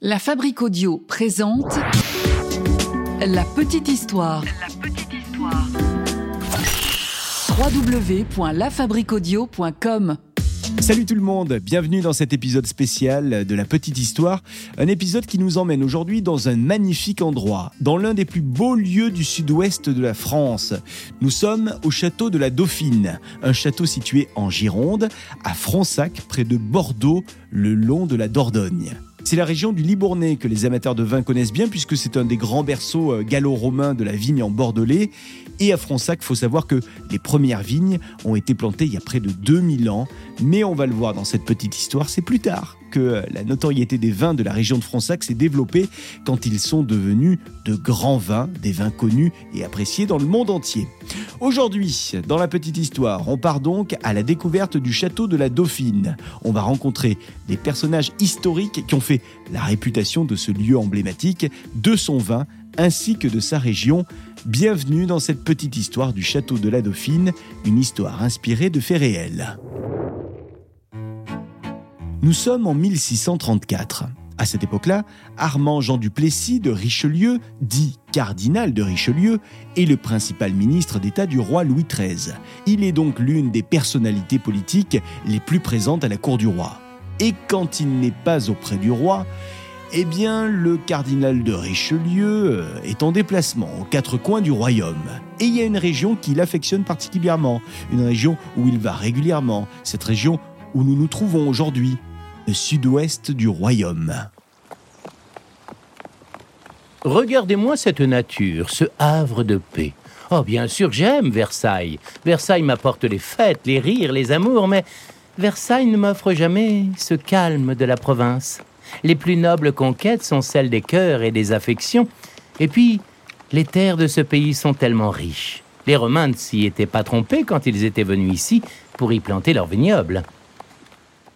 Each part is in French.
La Fabrique Audio présente La Petite Histoire. La petite histoire. www.lafabriqueaudio.com Salut tout le monde, bienvenue dans cet épisode spécial de la petite histoire, un épisode qui nous emmène aujourd'hui dans un magnifique endroit, dans l'un des plus beaux lieux du sud-ouest de la France. Nous sommes au château de la Dauphine, un château situé en Gironde, à Fronsac, près de Bordeaux, le long de la Dordogne. C'est la région du Libournais que les amateurs de vin connaissent bien puisque c'est un des grands berceaux euh, gallo-romains de la vigne en Bordelais. Et à Fronsac, il faut savoir que les premières vignes ont été plantées il y a près de 2000 ans. Mais on va le voir dans cette petite histoire, c'est plus tard que euh, la notoriété des vins de la région de Fronsac s'est développée quand ils sont devenus de grands vins, des vins connus et appréciés dans le monde entier. Aujourd'hui, dans la petite histoire, on part donc à la découverte du château de la Dauphine. On va rencontrer des personnages historiques qui ont fait la réputation de ce lieu emblématique, de son vin ainsi que de sa région. Bienvenue dans cette petite histoire du château de la Dauphine, une histoire inspirée de faits réels. Nous sommes en 1634. À cette époque-là, Armand Jean du Plessis de Richelieu, dit cardinal de Richelieu, est le principal ministre d'État du roi Louis XIII. Il est donc l'une des personnalités politiques les plus présentes à la cour du roi. Et quand il n'est pas auprès du roi, eh bien, le cardinal de Richelieu euh, est en déplacement aux quatre coins du royaume. Et il y a une région qu'il affectionne particulièrement, une région où il va régulièrement, cette région où nous nous trouvons aujourd'hui, sud-ouest du royaume. Regardez-moi cette nature, ce havre de paix. Oh, bien sûr, j'aime Versailles. Versailles m'apporte les fêtes, les rires, les amours, mais Versailles ne m'offre jamais ce calme de la province. Les plus nobles conquêtes sont celles des cœurs et des affections. Et puis, les terres de ce pays sont tellement riches. Les Romains ne s'y étaient pas trompés quand ils étaient venus ici pour y planter leurs vignobles.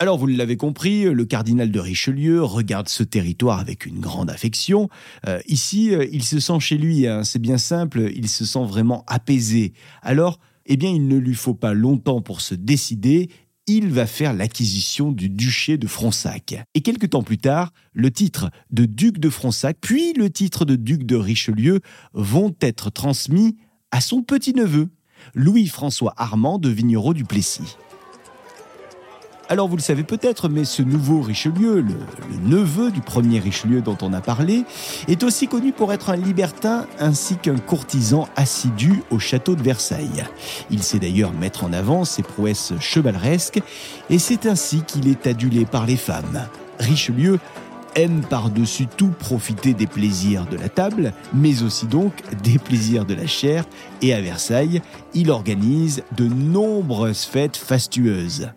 Alors vous l'avez compris, le cardinal de Richelieu regarde ce territoire avec une grande affection. Euh, ici, euh, il se sent chez lui, hein, c'est bien simple, il se sent vraiment apaisé. Alors, eh bien, il ne lui faut pas longtemps pour se décider. Il va faire l'acquisition du duché de Fronsac. Et quelque temps plus tard, le titre de duc de Fronsac, puis le titre de duc de Richelieu vont être transmis à son petit-neveu, Louis-François Armand de Vignereau du Plessis. Alors vous le savez peut-être, mais ce nouveau Richelieu, le, le, neveu du premier Richelieu dont on a parlé, est aussi connu pour être un libertin ainsi qu'un courtisan assidu au château de Versailles. Il sait d'ailleurs mettre en avant ses prouesses chevaleresques et c'est ainsi qu'il est adulé par les femmes. Richelieu aime par-dessus tout profiter des plaisirs de la table, mais aussi donc des plaisirs de la chair, et à Versailles, il organise de nombreuses fêtes fastueuses.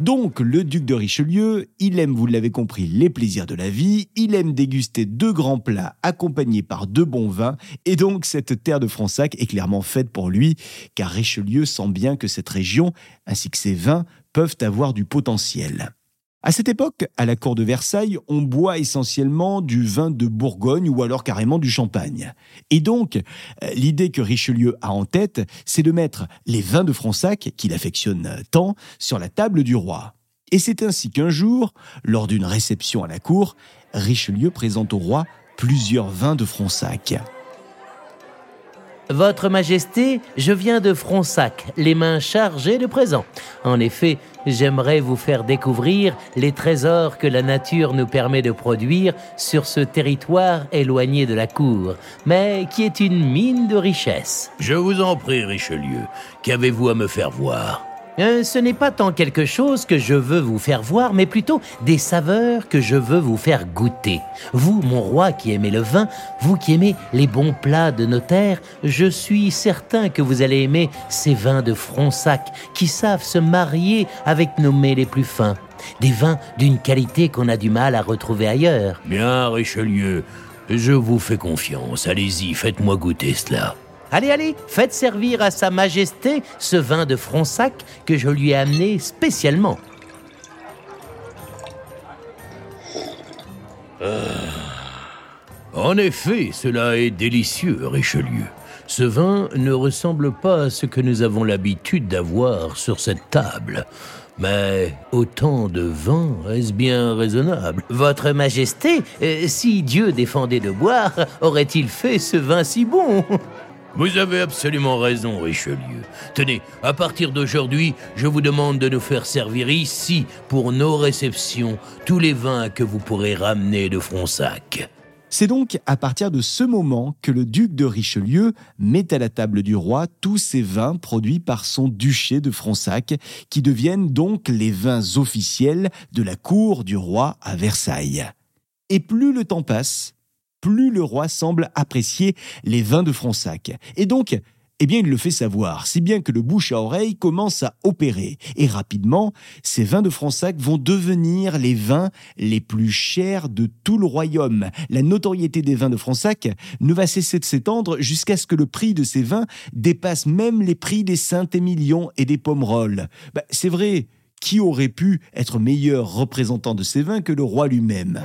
Donc, le duc de Richelieu, il aime, vous l'avez compris, les plaisirs de la vie, il aime déguster deux grands plats accompagnés par deux bons vins, et donc cette terre de Fronsac est clairement faite pour lui, car Richelieu sent bien que cette région, ainsi que ses vins, peuvent avoir du potentiel. À cette époque, à la cour de Versailles, on boit essentiellement du vin de Bourgogne ou alors carrément du champagne. Et donc, l'idée que Richelieu a en tête, c'est de mettre les vins de Fronsac, qu'il affectionne tant, sur la table du roi. Et c'est ainsi qu'un jour, lors d'une réception à la cour, Richelieu présente au roi plusieurs vins de Fronsac. Votre Majesté, je viens de Fronsac, les mains chargées de présents. En effet, j'aimerais vous faire découvrir les trésors que la nature nous permet de produire sur ce territoire éloigné de la cour, mais qui est une mine de richesse. Je vous en prie, Richelieu, qu'avez-vous à me faire voir? Euh, ce n'est pas tant quelque chose que je veux vous faire voir, mais plutôt des saveurs que je veux vous faire goûter. Vous, mon roi qui aimez le vin, vous qui aimez les bons plats de nos terres, je suis certain que vous allez aimer ces vins de Fronsac qui savent se marier avec nos mets les plus fins. Des vins d'une qualité qu'on a du mal à retrouver ailleurs. Bien, Richelieu, je vous fais confiance. Allez-y, faites-moi goûter cela. Allez, allez, faites servir à Sa Majesté ce vin de Fronsac que je lui ai amené spécialement. En effet, cela est délicieux, Richelieu. Ce vin ne ressemble pas à ce que nous avons l'habitude d'avoir sur cette table. Mais autant de vin, est-ce bien raisonnable? Votre Majesté, euh, si Dieu défendait de boire, aurait-il fait ce vin si bon? Vous avez absolument raison, Richelieu. Tenez, à partir d'aujourd'hui, je vous demande de nous faire servir ici, pour nos réceptions, tous les vins que vous pourrez ramener de Fronsac. C'est donc à partir de ce moment que le duc de Richelieu met à la table du roi tous ces vins produits par son duché de Fronsac, qui deviennent donc les vins officiels de la cour du roi à Versailles. Et plus le temps passe, plus le roi semble apprécier les vins de Fronsac. Et donc, eh bien, il le fait savoir, si bien que le bouche à oreille commence à opérer. Et rapidement, ces vins de Fronsac vont devenir les vins les plus chers de tout le royaume. La notoriété des vins de Fronsac ne va cesser de s'étendre jusqu'à ce que le prix de ces vins dépasse même les prix des Saint-Émilion et des Pomerol. Bah, c'est vrai, qui aurait pu être meilleur représentant de ces vins que le roi lui-même?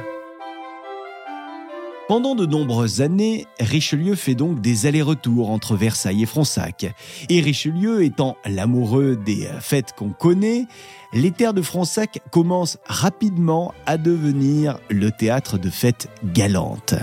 Pendant de nombreuses années, Richelieu fait donc des allers-retours entre Versailles et Fronsac. Et Richelieu étant l'amoureux des fêtes qu'on connaît, les terres de Fronsac commencent rapidement à devenir le théâtre de fêtes galantes.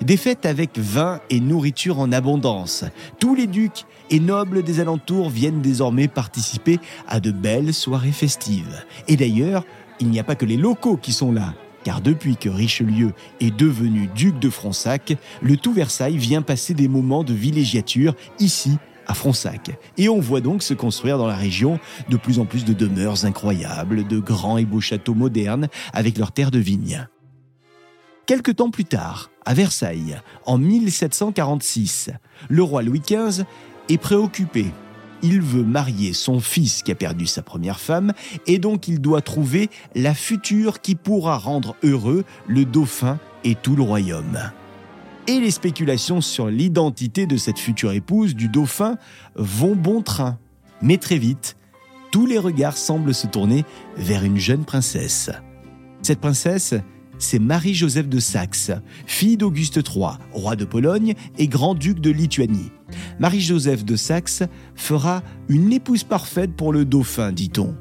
Des fêtes avec vin et nourriture en abondance. Tous les ducs et nobles des alentours viennent désormais participer à de belles soirées festives. Et d'ailleurs, il n'y a pas que les locaux qui sont là car depuis que Richelieu est devenu duc de Fronsac, le tout Versailles vient passer des moments de villégiature ici à Fronsac. Et on voit donc se construire dans la région de plus en plus de demeures incroyables, de grands et beaux châteaux modernes avec leurs terres de vigne. Quelque temps plus tard, à Versailles, en 1746, le roi Louis XV est préoccupé il veut marier son fils qui a perdu sa première femme et donc il doit trouver la future qui pourra rendre heureux le dauphin et tout le royaume. Et les spéculations sur l'identité de cette future épouse du dauphin vont bon train. Mais très vite, tous les regards semblent se tourner vers une jeune princesse. Cette princesse, c'est Marie-Joseph de Saxe, fille d'Auguste III, roi de Pologne et grand-duc de Lituanie. Marie-Joseph de Saxe fera une épouse parfaite pour le dauphin, dit-on.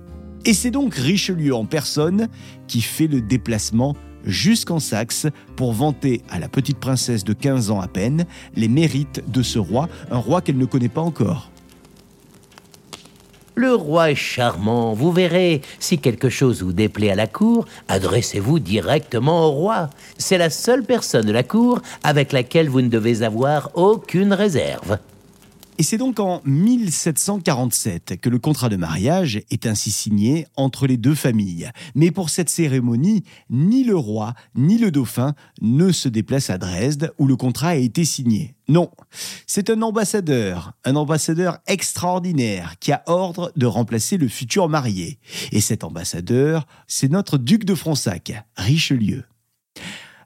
Et c'est donc Richelieu en personne qui fait le déplacement jusqu'en Saxe pour vanter à la petite princesse de 15 ans à peine les mérites de ce roi, un roi qu'elle ne connaît pas encore. Le roi est charmant, vous verrez. Si quelque chose vous déplaît à la cour, adressez-vous directement au roi. C'est la seule personne de la cour avec laquelle vous ne devez avoir aucune réserve. Et c'est donc en 1747 que le contrat de mariage est ainsi signé entre les deux familles. Mais pour cette cérémonie, ni le roi ni le dauphin ne se déplacent à Dresde où le contrat a été signé. Non, c'est un ambassadeur, un ambassadeur extraordinaire qui a ordre de remplacer le futur marié. Et cet ambassadeur, c'est notre duc de Fronsac, Richelieu.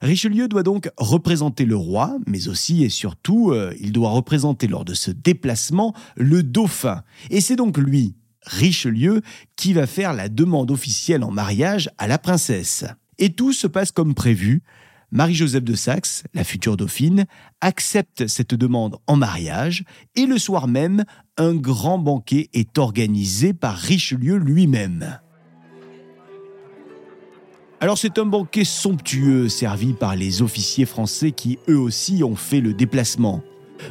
Richelieu doit donc représenter le roi, mais aussi et surtout, euh, il doit représenter lors de ce déplacement le dauphin. Et c'est donc lui, Richelieu, qui va faire la demande officielle en mariage à la princesse. Et tout se passe comme prévu. Marie-Joseph de Saxe, la future dauphine, accepte cette demande en mariage et le soir même, un grand banquet est organisé par Richelieu lui-même. Alors c'est un banquet somptueux servi par les officiers français qui eux aussi ont fait le déplacement.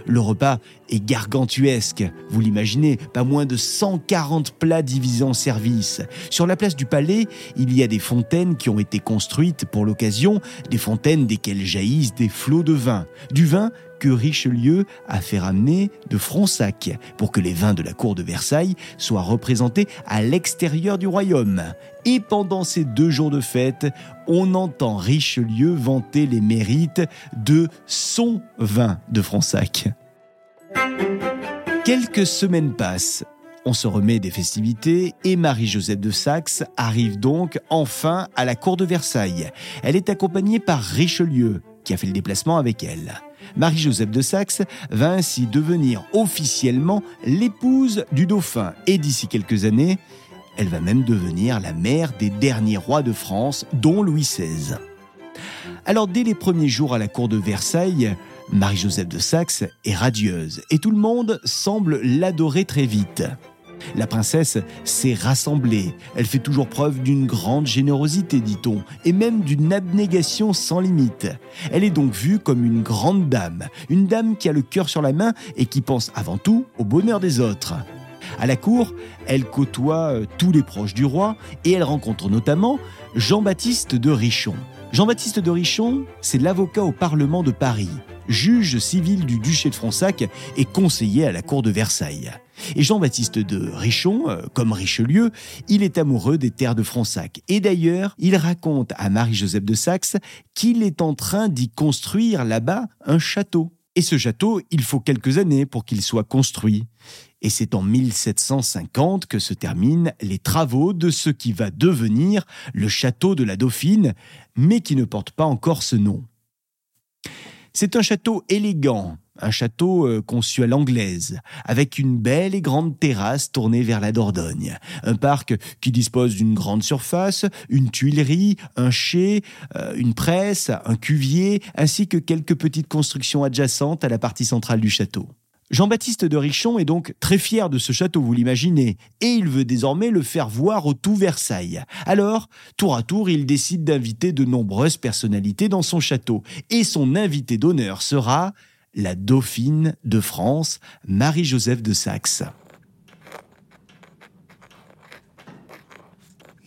Le repas est gargantuesque, vous l'imaginez, pas moins de 140 plats divisés en services. Sur la place du palais, il y a des fontaines qui ont été construites pour l'occasion, des fontaines desquelles jaillissent des flots de vin. Du vin que Richelieu a fait ramener de Fronsac pour que les vins de la cour de Versailles soient représentés à l'extérieur du royaume. Et pendant ces deux jours de fête, on entend Richelieu vanter les mérites de son vin de Fronsac. Quelques semaines passent. On se remet des festivités et Marie-Joseph de Saxe arrive donc enfin à la cour de Versailles. Elle est accompagnée par Richelieu, qui a fait le déplacement avec elle. Marie-Joseph de Saxe va ainsi devenir officiellement l'épouse du dauphin et d'ici quelques années, elle va même devenir la mère des derniers rois de France, dont Louis XVI. Alors dès les premiers jours à la cour de Versailles, Marie-Joseph de Saxe est radieuse et tout le monde semble l'adorer très vite. La princesse s'est rassemblée. Elle fait toujours preuve d'une grande générosité, dit-on, et même d'une abnégation sans limite. Elle est donc vue comme une grande dame, une dame qui a le cœur sur la main et qui pense avant tout au bonheur des autres. À la cour, elle côtoie euh, tous les proches du roi et elle rencontre notamment Jean-Baptiste de Richon. Jean-Baptiste de Richon, c'est l'avocat au Parlement de Paris, juge civil du duché de Fronsac et conseiller à la cour de Versailles. Et Jean-Baptiste de Richon, euh, comme Richelieu, il est amoureux des terres de Fronsac. Et d'ailleurs, il raconte à Marie-Joseph de Saxe qu'il est en train d'y construire là-bas un château. Et ce château, il faut quelques années pour qu'il soit construit. Et c'est en 1750 que se terminent les travaux de ce qui va devenir le château de la Dauphine, mais qui ne porte pas encore ce nom. C'est un château élégant, un château euh, conçu à l'anglaise, avec une belle et grande terrasse tournée vers la Dordogne. Un parc qui dispose d'une grande surface, une tuilerie, un chai, euh, une presse, un cuvier, ainsi que quelques petites constructions adjacentes à la partie centrale du château. Jean-Baptiste de Richon est donc très fier de ce château, vous l'imaginez, et il veut désormais le faire voir au tout Versailles. Alors, tour à tour, il décide d'inviter de nombreuses personnalités dans son château, et son invité d'honneur sera la dauphine de France, Marie-Joseph de Saxe.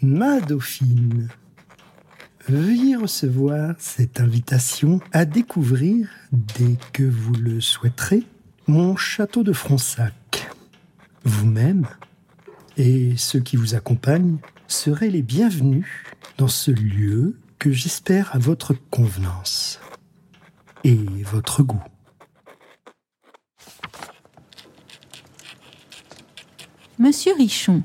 Ma dauphine, veuillez recevoir cette invitation à découvrir, dès que vous le souhaiterez, mon château de Fronsac. Vous-même et ceux qui vous accompagnent seraient les bienvenus dans ce lieu que j'espère à votre convenance et votre goût. Monsieur Richon,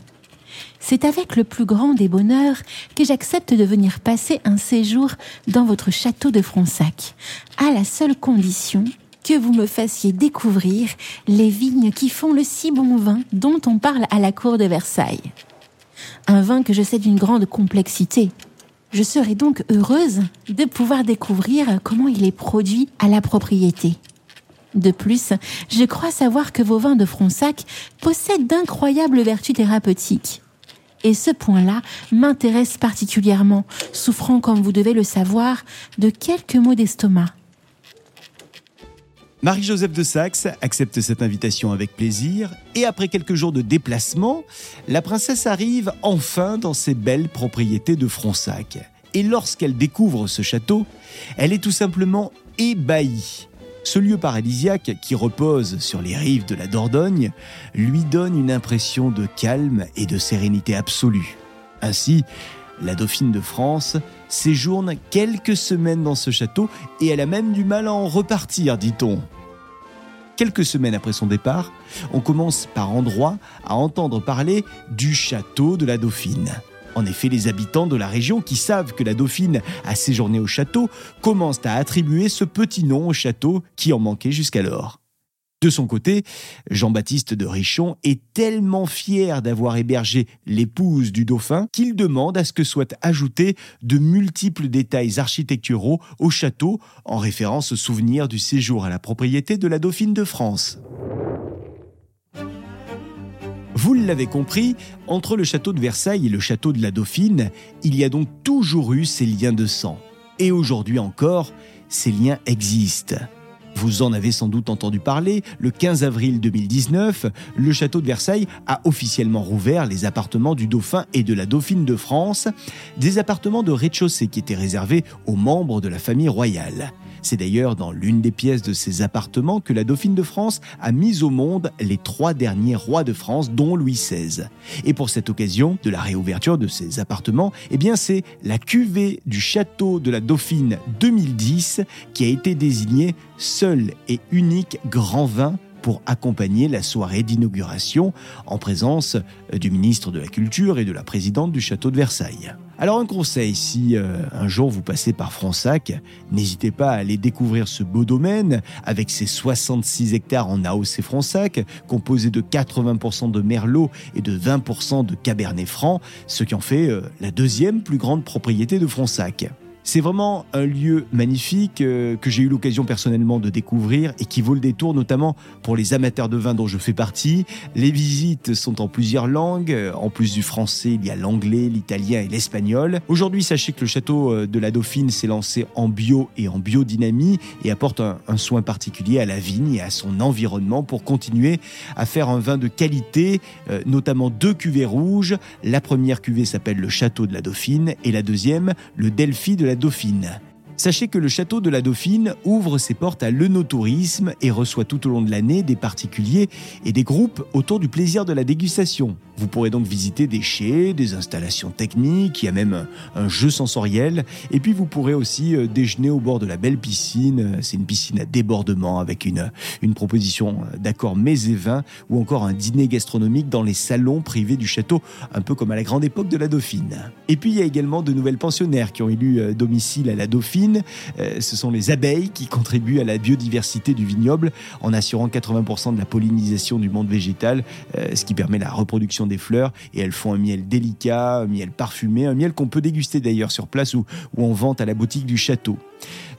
c'est avec le plus grand des bonheurs que j'accepte de venir passer un séjour dans votre château de Fronsac, à la seule condition que vous me fassiez découvrir les vignes qui font le si bon vin dont on parle à la cour de Versailles. Un vin que je sais d'une grande complexité. Je serai donc heureuse de pouvoir découvrir comment il est produit à la propriété. De plus, je crois savoir que vos vins de Fronsac possèdent d'incroyables vertus thérapeutiques. Et ce point-là m'intéresse particulièrement, souffrant, comme vous devez le savoir, de quelques maux d'estomac. Marie-Joseph de Saxe accepte cette invitation avec plaisir et après quelques jours de déplacement, la princesse arrive enfin dans ses belles propriétés de Fronsac. Et lorsqu'elle découvre ce château, elle est tout simplement ébahie. Ce lieu paradisiaque qui repose sur les rives de la Dordogne lui donne une impression de calme et de sérénité absolue. Ainsi, la dauphine de France séjourne quelques semaines dans ce château et elle a même du mal à en repartir, dit-on. Quelques semaines après son départ, on commence par endroits à entendre parler du château de la Dauphine. En effet, les habitants de la région qui savent que la Dauphine a séjourné au château commencent à attribuer ce petit nom au château qui en manquait jusqu'alors. De son côté, Jean-Baptiste de Richon est tellement fier d'avoir hébergé l'épouse du dauphin qu'il demande à ce que soient ajoutés de multiples détails architecturaux au château en référence au souvenir du séjour à la propriété de la dauphine de France. Vous l'avez compris, entre le château de Versailles et le château de la Dauphine, il y a donc toujours eu ces liens de sang. Et aujourd'hui encore, ces liens existent. Vous en avez sans doute entendu parler, le 15 avril 2019, le château de Versailles a officiellement rouvert les appartements du dauphin et de la dauphine de France, des appartements de rez-de-chaussée qui étaient réservés aux membres de la famille royale. C'est d'ailleurs dans l'une des pièces de ces appartements que la Dauphine de France a mis au monde les trois derniers rois de France, dont Louis XVI. Et pour cette occasion de la réouverture de ces appartements, eh bien c'est la cuvée du château de la Dauphine 2010 qui a été désignée seul et unique grand vin pour accompagner la soirée d'inauguration en présence du ministre de la Culture et de la présidente du château de Versailles. Alors un conseil, si euh, un jour vous passez par Fronsac, n'hésitez pas à aller découvrir ce beau domaine avec ses 66 hectares en AOC Fronsac, composé de 80% de Merlot et de 20% de Cabernet Franc, ce qui en fait euh, la deuxième plus grande propriété de Fronsac. C'est vraiment un lieu magnifique euh, que j'ai eu l'occasion personnellement de découvrir et qui vaut le détour, notamment pour les amateurs de vin dont je fais partie. Les visites sont en plusieurs langues. Euh, en plus du français, il y a l'anglais, l'italien et l'espagnol. Aujourd'hui, sachez que le château euh, de la Dauphine s'est lancé en bio et en biodynamie et apporte un, soin particulier à la vigne et à son environnement pour continuer à faire un vin de qualité, notamment deux cuvées rouges. La première cuvée s'appelle le Château de la Dauphine et la deuxième, le Delphi de la Dauphine. Sachez que le château de la Dauphine ouvre ses portes à l'œnotourisme et reçoit tout au long de l'année des particuliers et des groupes autour du plaisir de la dégustation. Vous pourrez donc visiter des chais, des installations techniques, il y a même un jeu sensoriel. Et puis vous pourrez aussi euh, déjeuner au bord de la belle piscine. C'est une piscine à débordement avec une, une proposition d'accord mets et vins ou encore un dîner gastronomique dans les salons privés du château, un peu comme à la grande époque de la Dauphine. Et puis il y a également de nouvelles pensionnaires qui ont élu euh, domicile à la Dauphine. Euh, ce sont les abeilles qui contribuent à la biodiversité du vignoble en assurant 80% de la pollinisation du monde végétal, ce qui permet la reproduction des fleurs et elles font un miel délicat, un miel parfumé, un miel qu'on peut déguster d'ailleurs sur place ou, ou en vente à la boutique du château.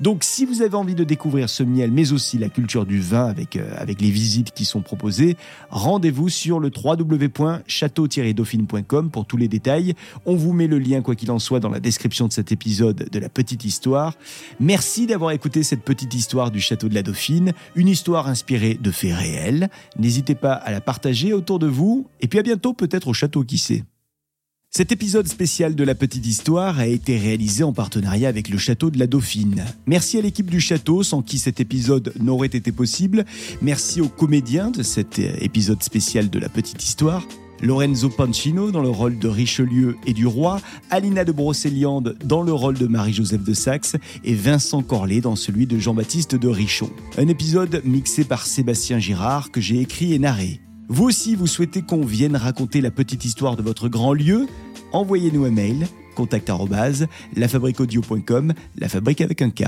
Donc si vous avez envie de découvrir ce miel, mais aussi la culture du vin avec, euh, avec les visites qui sont proposées, rendez-vous sur le www.château-dauphine.com pour tous les détails. On vous met le lien, quoi qu'il en soit, dans la description de cet épisode de la petite histoire. Merci d'avoir écouté cette petite histoire du château de la Dauphine, une histoire inspirée de faits réels. N'hésitez pas à la partager autour de vous, et puis à bientôt peut-être au château, qui sait. Cet épisode spécial de la petite histoire a été réalisé en partenariat avec le château de la Dauphine. Merci à l'équipe du château sans qui cet épisode n'aurait été possible. Merci aux comédiens de cet épisode spécial de la petite histoire. Lorenzo Pancino dans le rôle de Richelieu et du roi, Alina de Brocéliande dans le rôle de Marie-Joseph de Saxe et Vincent Corlet dans celui de Jean-Baptiste de Richon. Un épisode mixé par Sébastien Girard que j'ai écrit et narré. Vous aussi, vous souhaitez qu'on vienne raconter la petite histoire de votre grand lieu? Envoyez-nous un mail, contact lafabriqueaudio.com, la fabrique avec un K.